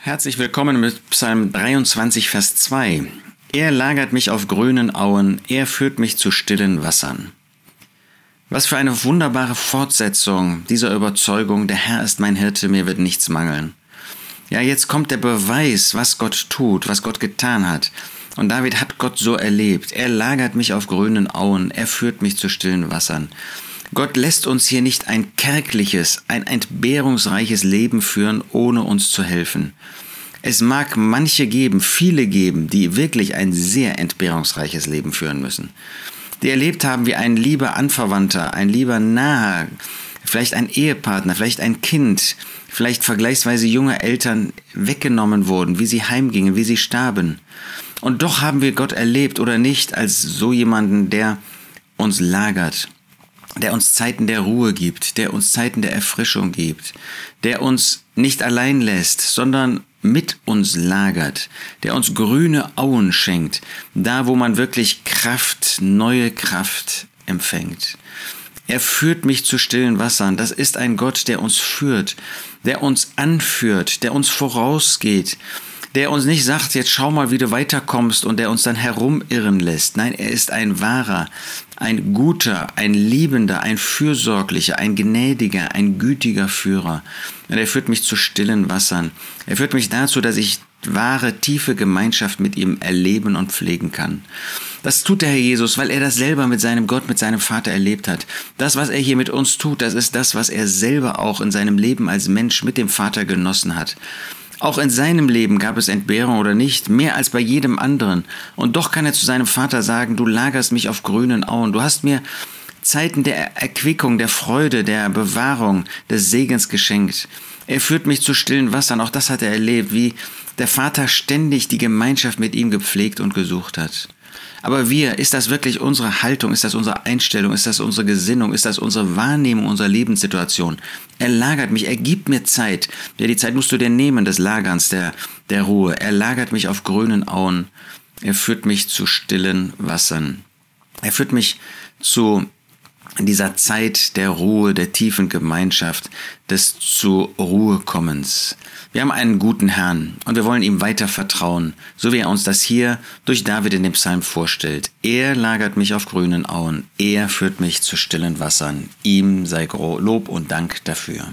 Herzlich willkommen mit Psalm 23, Vers 2. Er lagert mich auf grünen Auen, er führt mich zu stillen Wassern. Was für eine wunderbare Fortsetzung dieser Überzeugung, der Herr ist mein Hirte, mir wird nichts mangeln. Ja, jetzt kommt der Beweis, was Gott tut, was Gott getan hat. Und David hat Gott so erlebt. Er lagert mich auf grünen Auen, er führt mich zu stillen Wassern. Gott lässt uns hier nicht ein kärgliches, ein entbehrungsreiches Leben führen, ohne uns zu helfen. Es mag manche geben, viele geben, die wirklich ein sehr entbehrungsreiches Leben führen müssen. Die erlebt haben, wie ein lieber Anverwandter, ein lieber Naher, vielleicht ein Ehepartner, vielleicht ein Kind, vielleicht vergleichsweise junge Eltern weggenommen wurden, wie sie heimgingen, wie sie starben. Und doch haben wir Gott erlebt oder nicht als so jemanden, der uns lagert, der uns Zeiten der Ruhe gibt, der uns Zeiten der Erfrischung gibt, der uns nicht allein lässt, sondern mit uns lagert, der uns grüne Auen schenkt, da wo man wirklich Kraft, neue Kraft empfängt. Er führt mich zu stillen Wassern. Das ist ein Gott, der uns führt, der uns anführt, der uns vorausgeht, der uns nicht sagt, jetzt schau mal, wie du weiterkommst und der uns dann herumirren lässt. Nein, er ist ein wahrer, ein guter, ein liebender, ein fürsorglicher, ein gnädiger, ein gütiger Führer. Und er führt mich zu stillen Wassern. Er führt mich dazu, dass ich wahre, tiefe Gemeinschaft mit ihm erleben und pflegen kann. Das tut der Herr Jesus, weil er das selber mit seinem Gott, mit seinem Vater erlebt hat. Das, was er hier mit uns tut, das ist das, was er selber auch in seinem Leben als Mensch mit dem Vater genossen hat. Auch in seinem Leben gab es Entbehrung oder nicht, mehr als bei jedem anderen. Und doch kann er zu seinem Vater sagen, du lagerst mich auf grünen Auen, du hast mir Zeiten der Erquickung, der Freude, der Bewahrung, des Segens geschenkt. Er führt mich zu stillen Wassern, auch das hat er erlebt, wie der Vater ständig die Gemeinschaft mit ihm gepflegt und gesucht hat. Aber wir, ist das wirklich unsere Haltung, ist das unsere Einstellung, ist das unsere Gesinnung, ist das unsere Wahrnehmung unserer Lebenssituation? Er lagert mich, er gibt mir Zeit. Ja, die Zeit musst du dir nehmen, des Lagerns, der, der Ruhe. Er lagert mich auf grünen Auen. Er führt mich zu stillen Wassern. Er führt mich zu in dieser Zeit der Ruhe, der tiefen Gemeinschaft, des zur Ruhe kommens. Wir haben einen guten Herrn und wir wollen ihm weiter vertrauen, so wie er uns das hier durch David in dem Psalm vorstellt. Er lagert mich auf grünen Auen, er führt mich zu stillen Wassern. Ihm sei Lob und Dank dafür.